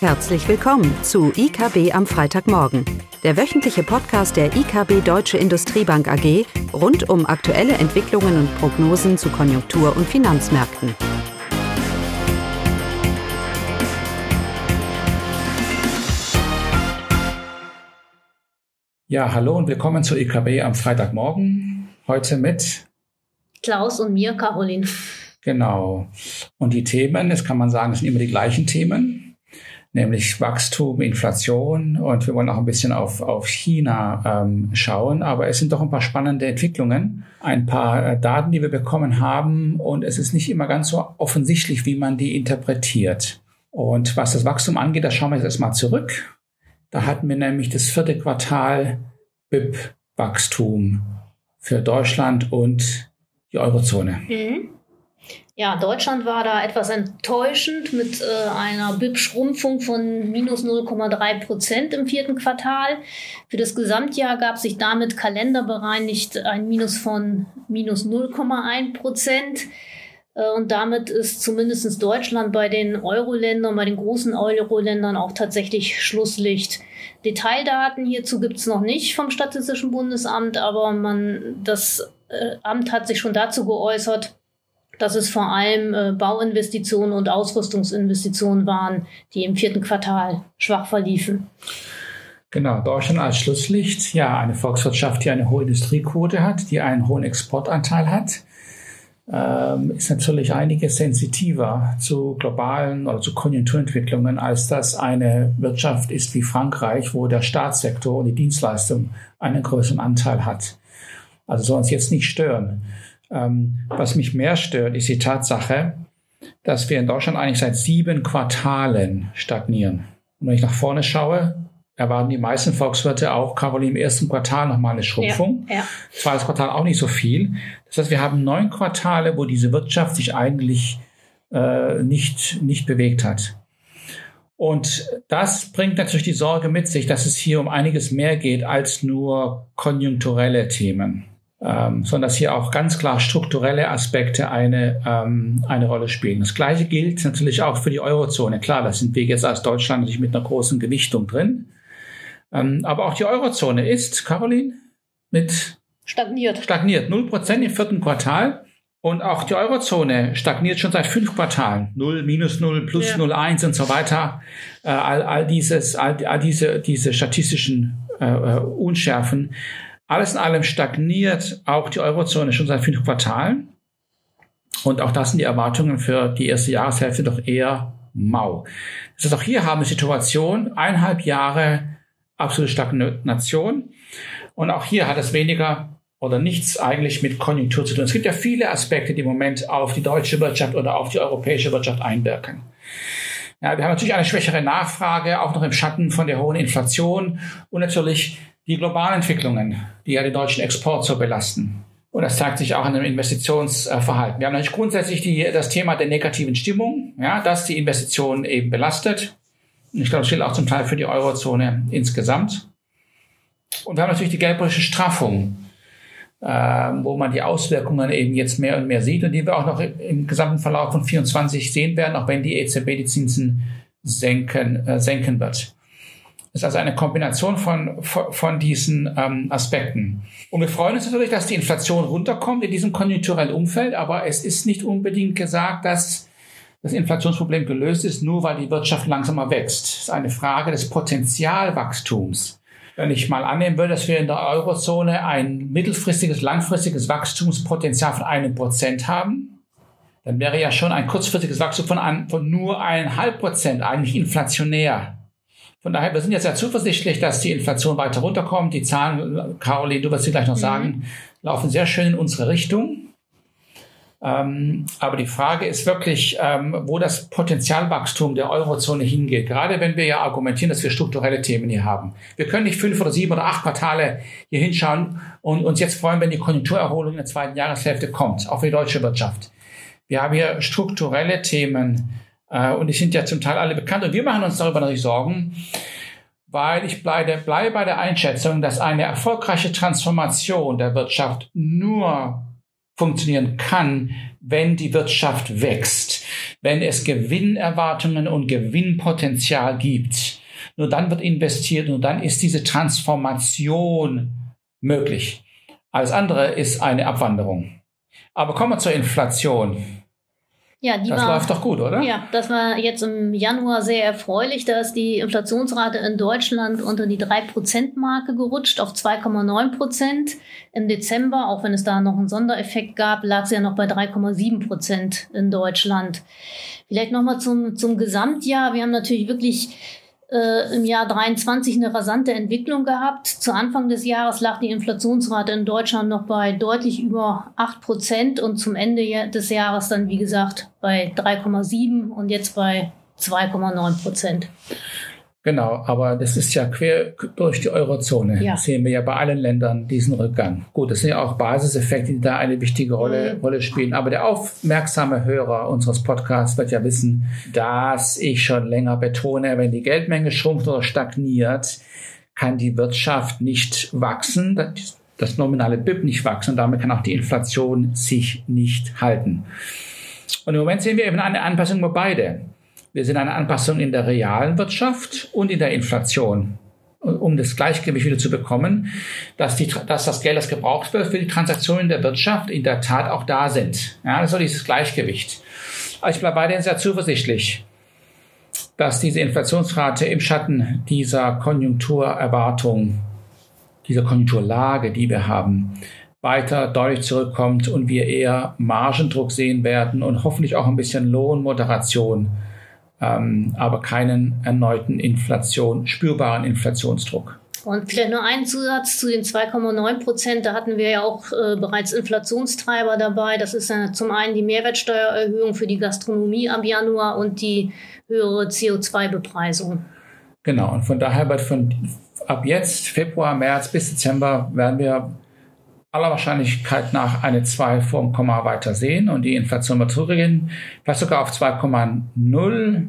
Herzlich willkommen zu IKB am Freitagmorgen, der wöchentliche Podcast der IKB Deutsche Industriebank AG rund um aktuelle Entwicklungen und Prognosen zu Konjunktur- und Finanzmärkten. Ja, hallo und willkommen zu IKB am Freitagmorgen. Heute mit Klaus und mir, Caroline. Genau. Und die Themen, das kann man sagen, sind immer die gleichen Themen nämlich Wachstum, Inflation und wir wollen auch ein bisschen auf, auf China ähm, schauen. Aber es sind doch ein paar spannende Entwicklungen, ein paar äh, Daten, die wir bekommen haben und es ist nicht immer ganz so offensichtlich, wie man die interpretiert. Und was das Wachstum angeht, da schauen wir jetzt erstmal zurück. Da hatten wir nämlich das vierte Quartal BIP-Wachstum für Deutschland und die Eurozone. Mhm. Ja, Deutschland war da etwas enttäuschend mit äh, einer BIP-Schrumpfung von minus 0,3 Prozent im vierten Quartal. Für das Gesamtjahr gab sich damit kalenderbereinigt ein Minus von minus 0,1 Prozent. Äh, und damit ist zumindest Deutschland bei den Euro-Ländern, bei den großen Euro-Ländern auch tatsächlich Schlusslicht. Detaildaten hierzu gibt es noch nicht vom Statistischen Bundesamt, aber man, das äh, Amt hat sich schon dazu geäußert, dass es vor allem äh, Bauinvestitionen und Ausrüstungsinvestitionen waren, die im vierten Quartal schwach verliefen. Genau, Deutschland als Schlusslicht, ja, eine Volkswirtschaft, die eine hohe Industriequote hat, die einen hohen Exportanteil hat, ähm, ist natürlich einiges sensitiver zu globalen oder zu Konjunkturentwicklungen, als das eine Wirtschaft ist wie Frankreich, wo der Staatssektor und die Dienstleistung einen größeren Anteil hat. Also soll uns jetzt nicht stören. Ähm, was mich mehr stört, ist die Tatsache, dass wir in Deutschland eigentlich seit sieben Quartalen stagnieren. Und wenn ich nach vorne schaue, erwarten die meisten Volkswirte auch Caroline im ersten Quartal nochmal eine Schrumpfung. Ja, ja. Zweites Quartal auch nicht so viel. Das heißt, wir haben neun Quartale, wo diese Wirtschaft sich eigentlich äh, nicht, nicht bewegt hat. Und das bringt natürlich die Sorge mit sich, dass es hier um einiges mehr geht als nur konjunkturelle Themen ähm, sondern dass hier auch ganz klar strukturelle Aspekte eine, ähm, eine Rolle spielen. Das Gleiche gilt natürlich auch für die Eurozone. Klar, da sind wir jetzt als Deutschland natürlich mit einer großen Gewichtung drin. Ähm, aber auch die Eurozone ist, Caroline, mit stagniert. Stagniert. 0% im vierten Quartal. Und auch die Eurozone stagniert schon seit fünf Quartalen. Null, minus null, plus ja. null, eins und so weiter. Äh, all, all dieses, all, all diese, diese statistischen äh, äh Unschärfen alles in allem stagniert auch die Eurozone schon seit fünf Quartalen. Und auch das sind die Erwartungen für die erste Jahreshälfte doch eher mau. Das heißt, auch hier haben wir Situation, eineinhalb Jahre absolute Stagnation. Und auch hier hat es weniger oder nichts eigentlich mit Konjunktur zu tun. Es gibt ja viele Aspekte, die im Moment auf die deutsche Wirtschaft oder auf die europäische Wirtschaft einwirken. Ja, wir haben natürlich eine schwächere Nachfrage, auch noch im Schatten von der hohen Inflation und natürlich die globalen Entwicklungen, die ja den deutschen Export so belasten. Und das zeigt sich auch in dem Investitionsverhalten. Wir haben natürlich grundsätzlich die, das Thema der negativen Stimmung, ja, dass die Investitionen eben belastet. Und ich glaube, das gilt auch zum Teil für die Eurozone insgesamt. Und wir haben natürlich die geldpolitische Straffung, äh, wo man die Auswirkungen eben jetzt mehr und mehr sieht und die wir auch noch im gesamten Verlauf von 24 sehen werden, auch wenn die EZB die Zinsen senken, äh, senken wird ist also eine Kombination von, von, diesen ähm, Aspekten. Und wir freuen uns natürlich, dass die Inflation runterkommt in diesem konjunkturellen Umfeld, aber es ist nicht unbedingt gesagt, dass das Inflationsproblem gelöst ist, nur weil die Wirtschaft langsamer wächst. Es ist eine Frage des Potenzialwachstums. Wenn ich mal annehmen würde, dass wir in der Eurozone ein mittelfristiges, langfristiges Wachstumspotenzial von einem Prozent haben, dann wäre ja schon ein kurzfristiges Wachstum von, ein, von nur eineinhalb Prozent eigentlich inflationär. Von daher, wir sind jetzt sehr zuversichtlich, dass die Inflation weiter runterkommt. Die Zahlen, Caroline, du wirst sie gleich noch mhm. sagen, laufen sehr schön in unsere Richtung. Ähm, aber die Frage ist wirklich, ähm, wo das Potenzialwachstum der Eurozone hingeht. Gerade wenn wir ja argumentieren, dass wir strukturelle Themen hier haben. Wir können nicht fünf oder sieben oder acht Quartale hier hinschauen und uns jetzt freuen, wenn die Konjunkturerholung in der zweiten Jahreshälfte kommt, auch für die deutsche Wirtschaft. Wir haben hier strukturelle Themen, äh, und die sind ja zum Teil alle bekannt. Und wir machen uns darüber natürlich Sorgen, weil ich bleibe, bleibe bei der Einschätzung, dass eine erfolgreiche Transformation der Wirtschaft nur funktionieren kann, wenn die Wirtschaft wächst, wenn es Gewinnerwartungen und Gewinnpotenzial gibt. Nur dann wird investiert, nur dann ist diese Transformation möglich. Alles andere ist eine Abwanderung. Aber kommen wir zur Inflation. Ja, die das war, läuft doch gut, oder? Ja, das war jetzt im Januar sehr erfreulich. Da ist die Inflationsrate in Deutschland unter die 3%-Marke gerutscht auf 2,9%. Im Dezember, auch wenn es da noch einen Sondereffekt gab, lag sie ja noch bei 3,7% in Deutschland. Vielleicht nochmal zum, zum Gesamtjahr. Wir haben natürlich wirklich äh, im Jahr 23 eine rasante Entwicklung gehabt. Zu Anfang des Jahres lag die Inflationsrate in Deutschland noch bei deutlich über 8 Prozent und zum Ende des Jahres dann, wie gesagt, bei 3,7 und jetzt bei 2,9 Prozent. Genau, aber das ist ja quer durch die Eurozone. Ja. Sehen wir ja bei allen Ländern diesen Rückgang. Gut, das sind ja auch Basiseffekte, die da eine wichtige Rolle, mhm. Rolle spielen. Aber der aufmerksame Hörer unseres Podcasts wird ja wissen, dass ich schon länger betone, wenn die Geldmenge schrumpft oder stagniert, kann die Wirtschaft nicht wachsen, das nominale BIP nicht wachsen und damit kann auch die Inflation sich nicht halten. Und im Moment sehen wir eben eine Anpassung bei beide. Wir sehen eine Anpassung in der realen Wirtschaft und in der Inflation, um das Gleichgewicht wieder zu bekommen, dass, die, dass das Geld, das gebraucht wird für die Transaktionen der Wirtschaft, in der Tat auch da sind. Ja, also dieses Gleichgewicht. Aber ich bleibe weiterhin sehr zuversichtlich, dass diese Inflationsrate im Schatten dieser Konjunkturerwartung, dieser Konjunkturlage, die wir haben, weiter deutlich zurückkommt und wir eher Margendruck sehen werden und hoffentlich auch ein bisschen Lohnmoderation ähm, aber keinen erneuten Inflation, spürbaren Inflationsdruck. Und vielleicht nur ein Zusatz zu den 2,9 Prozent. Da hatten wir ja auch äh, bereits Inflationstreiber dabei. Das ist äh, zum einen die Mehrwertsteuererhöhung für die Gastronomie ab Januar und die höhere CO2-Bepreisung. Genau. Und von daher wird von ab jetzt, Februar, März bis Dezember, werden wir aller Wahrscheinlichkeit nach eine 2 vorm Komma weiter sehen und die Inflation wird zurückgehen, vielleicht sogar auf 2,0,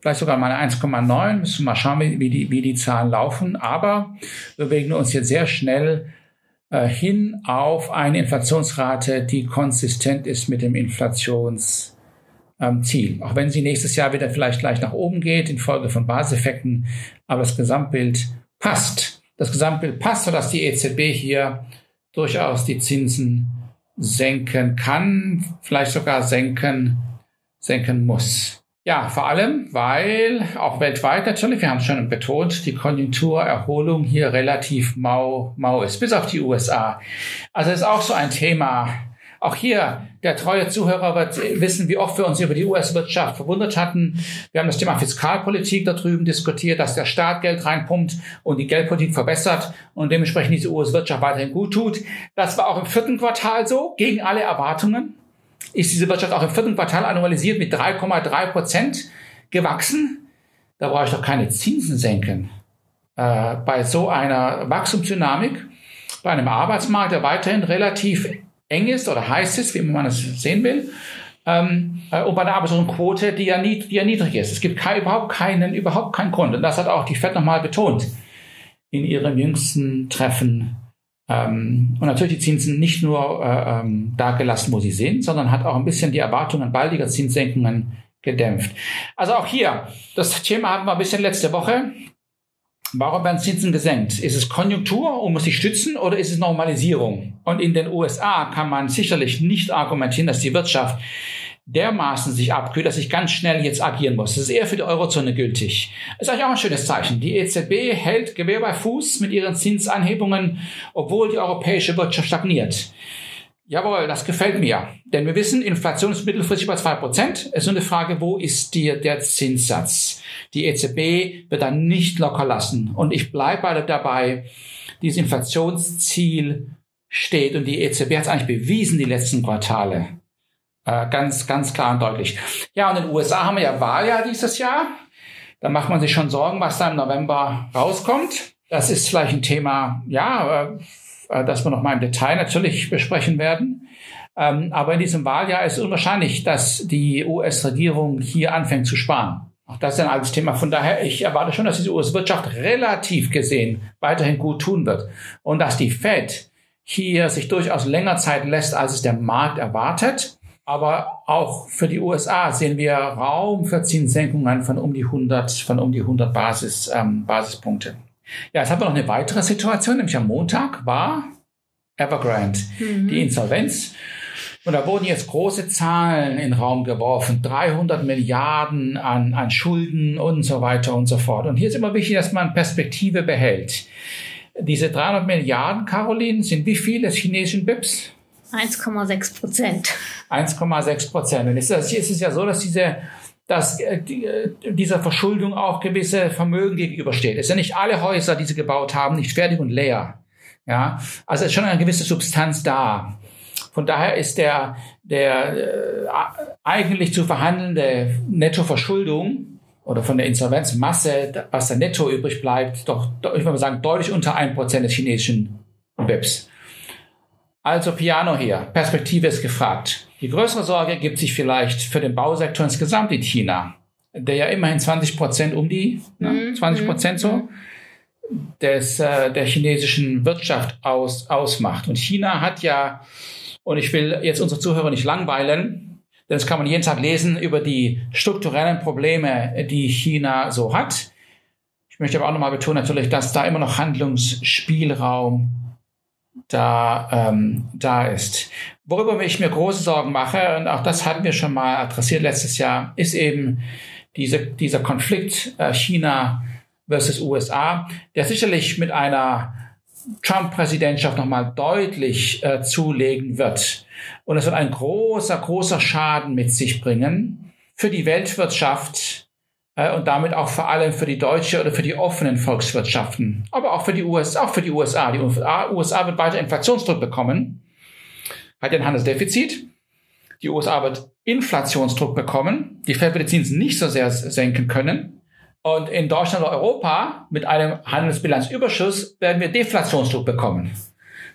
vielleicht sogar mal 1,9, müssen wir mal schauen, wie die, wie die Zahlen laufen, aber wir bewegen uns jetzt sehr schnell äh, hin auf eine Inflationsrate, die konsistent ist mit dem Inflationsziel. Ähm, Auch wenn sie nächstes Jahr wieder vielleicht gleich nach oben geht, infolge von Baseffekten, aber das Gesamtbild passt das Gesamtbild passt, sodass die EZB hier durchaus die Zinsen senken kann, vielleicht sogar senken, senken muss. Ja, vor allem, weil auch weltweit natürlich, wir haben es schon betont, die Konjunkturerholung hier relativ mau, mau ist, bis auf die USA. Also ist auch so ein Thema, auch hier, der treue Zuhörer wird wissen, wie oft wir uns über die US-Wirtschaft verwundert hatten. Wir haben das Thema Fiskalpolitik da drüben diskutiert, dass der Staat Geld reinpumpt und die Geldpolitik verbessert und dementsprechend diese US-Wirtschaft weiterhin gut tut. Das war auch im vierten Quartal so, gegen alle Erwartungen. Ist diese Wirtschaft auch im vierten Quartal annualisiert mit 3,3 Prozent gewachsen? Da brauche ich doch keine Zinsen senken. Äh, bei so einer Wachstumsdynamik, bei einem Arbeitsmarkt, der weiterhin relativ eng ist oder heiß ist, wie man das sehen will. Ähm, äh, und bei der Arbeitslosenquote, die ja, nied, die ja niedrig ist. Es gibt kein, überhaupt keinen, überhaupt keinen Grund. Und das hat auch die FED nochmal betont in ihrem jüngsten Treffen. Ähm, und natürlich die Zinsen nicht nur äh, ähm, da gelassen, wo sie sind, sondern hat auch ein bisschen die Erwartungen baldiger Zinssenkungen gedämpft. Also auch hier, das Thema hatten wir ein bisschen letzte Woche. Warum werden Zinsen gesenkt? Ist es Konjunktur und muss sich stützen oder ist es Normalisierung? Und in den USA kann man sicherlich nicht argumentieren, dass die Wirtschaft dermaßen sich abkühlt, dass ich ganz schnell jetzt agieren muss. Das ist eher für die Eurozone gültig. Das ist eigentlich auch ein schönes Zeichen. Die EZB hält Gewehr bei Fuß mit ihren Zinsanhebungen, obwohl die europäische Wirtschaft stagniert. Jawohl, das gefällt mir. Denn wir wissen, Inflation ist mittelfristig bei zwei Prozent. Es ist nur eine Frage, wo ist dir der Zinssatz? Die EZB wird dann nicht locker lassen. Und ich bleibe dabei, dieses Inflationsziel steht. Und die EZB hat es eigentlich bewiesen, die letzten Quartale. Äh, ganz, ganz klar und deutlich. Ja, und in den USA haben wir ja Wahljahr dieses Jahr. Da macht man sich schon Sorgen, was da im November rauskommt. Das ist vielleicht ein Thema, ja, äh, äh, das wir noch mal im Detail natürlich besprechen werden. Ähm, aber in diesem Wahljahr ist unwahrscheinlich, dass die US-Regierung hier anfängt zu sparen. Auch das ist ein altes Thema. Von daher, ich erwarte schon, dass diese US-Wirtschaft relativ gesehen weiterhin gut tun wird. Und dass die Fed hier sich durchaus länger Zeit lässt, als es der Markt erwartet. Aber auch für die USA sehen wir Raum für Zinssenkungen von um die 100, von um die 100 Basis, ähm, Basispunkte. Ja, jetzt haben wir noch eine weitere Situation, nämlich am Montag war Evergrande, mhm. die Insolvenz. Und da wurden jetzt große Zahlen in den Raum geworfen, 300 Milliarden an, an Schulden und so weiter und so fort. Und hier ist immer wichtig, dass man Perspektive behält. Diese 300 Milliarden, Caroline, sind wie viel des chinesischen BIPs? 1,6 Prozent. 1,6 Prozent. Und es ist, es ist ja so, dass diese dass äh, äh, dieser Verschuldung auch gewisse Vermögen gegenübersteht. Es sind ja nicht alle Häuser, die sie gebaut haben, nicht fertig und leer. Ja, also ist schon eine gewisse Substanz da. Von daher ist der, der äh, eigentlich zu verhandelnde Nettoverschuldung oder von der Insolvenzmasse, was da netto übrig bleibt, doch, ich würde mal sagen, deutlich unter 1% des chinesischen BIPs. Also Piano hier, Perspektive ist gefragt. Die größere Sorge gibt sich vielleicht für den Bausektor insgesamt in China, der ja immerhin 20 Prozent um die, ne, 20 mhm, Prozent so, mhm. des, äh, der chinesischen Wirtschaft aus, ausmacht. Und China hat ja, und ich will jetzt unsere Zuhörer nicht langweilen, denn das kann man jeden Tag lesen über die strukturellen Probleme, die China so hat. Ich möchte aber auch nochmal betonen natürlich, dass da immer noch Handlungsspielraum da, ähm, da ist. Worüber ich mir große Sorgen mache, und auch das hatten wir schon mal adressiert letztes Jahr, ist eben diese, dieser Konflikt äh, China versus USA, der sicherlich mit einer Trump-Präsidentschaft nochmal deutlich äh, zulegen wird. Und es wird ein großer, großer Schaden mit sich bringen für die Weltwirtschaft, und damit auch vor allem für die deutsche oder für die offenen Volkswirtschaften, aber auch für die USA, auch für die USA. Die USA, wird weiter Inflationsdruck bekommen, hat ja ein Handelsdefizit. Die USA wird Inflationsdruck bekommen. Die Fed wird die Zinsen nicht so sehr senken können. Und in Deutschland oder Europa mit einem Handelsbilanzüberschuss werden wir Deflationsdruck bekommen.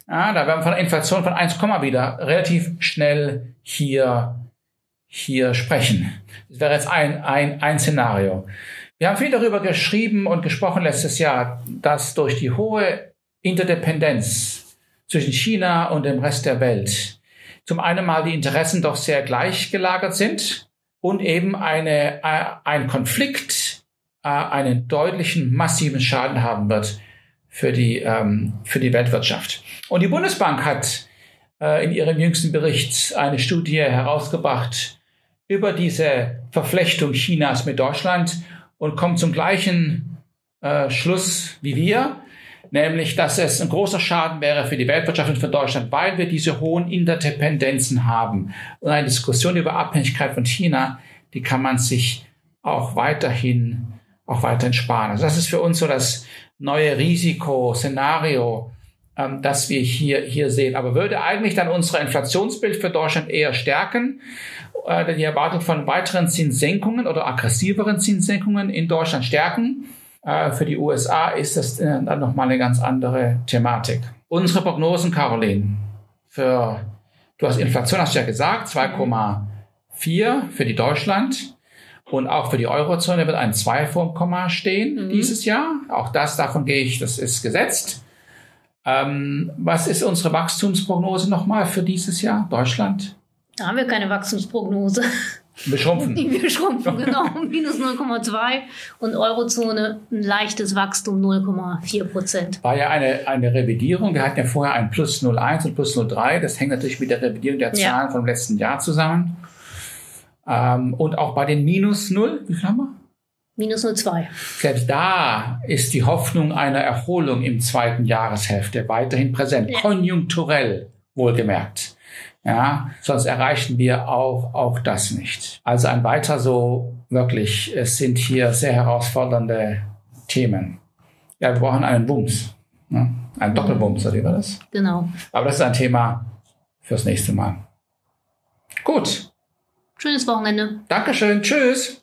Ja, da werden wir von einer Inflation von 1, wieder relativ schnell hier hier sprechen. Das wäre jetzt ein, ein, ein Szenario. Wir haben viel darüber geschrieben und gesprochen letztes Jahr, dass durch die hohe Interdependenz zwischen China und dem Rest der Welt zum einen mal die Interessen doch sehr gleich gelagert sind und eben eine, äh, ein Konflikt äh, einen deutlichen, massiven Schaden haben wird für die, ähm, für die Weltwirtschaft. Und die Bundesbank hat äh, in ihrem jüngsten Bericht eine Studie herausgebracht, über diese Verflechtung Chinas mit Deutschland und kommt zum gleichen äh, Schluss wie wir, nämlich dass es ein großer Schaden wäre für die Weltwirtschaft und für Deutschland, weil wir diese hohen Interdependenzen haben. Und eine Diskussion über Abhängigkeit von China, die kann man sich auch weiterhin, auch weiterhin sparen. Also das ist für uns so das neue Risikoszenario, ähm, das wir hier, hier sehen. Aber würde eigentlich dann unser Inflationsbild für Deutschland eher stärken? Äh, die Erwartung von weiteren Zinssenkungen oder aggressiveren Zinssenkungen in Deutschland stärken? Äh, für die USA ist das äh, dann nochmal eine ganz andere Thematik. Unsere Prognosen, Caroline, für, du hast Inflation, hast du ja gesagt, 2,4 für die Deutschland. Und auch für die Eurozone wird ein 2 vorm Komma stehen mhm. dieses Jahr. Auch das, davon gehe ich, das ist gesetzt. Ähm, was ist unsere Wachstumsprognose nochmal für dieses Jahr, Deutschland? Da haben wir keine Wachstumsprognose. Wir schrumpfen. Wir schrumpfen, genau. Minus 0,2 und Eurozone ein leichtes Wachstum 0,4 Prozent. War ja eine, eine Revidierung. Wir hatten ja vorher ein Plus 0,1 und Plus 0,3. Das hängt natürlich mit der Revidierung der Zahlen ja. vom letzten Jahr zusammen. Ähm, und auch bei den Minus 0, wie viel haben wir? Minus 0,2. Selbst da ist die Hoffnung einer Erholung im zweiten Jahreshälfte weiterhin präsent. Ja. Konjunkturell wohlgemerkt. Ja, sonst erreichen wir auch, auch das nicht. Also ein weiter so wirklich, es sind hier sehr herausfordernde Themen. Ja, wir brauchen einen Bums. Ne? Ein Doppelbums, oder wie war das? Genau. Aber das ist ein Thema fürs nächste Mal. Gut. Schönes Wochenende. Dankeschön. Tschüss.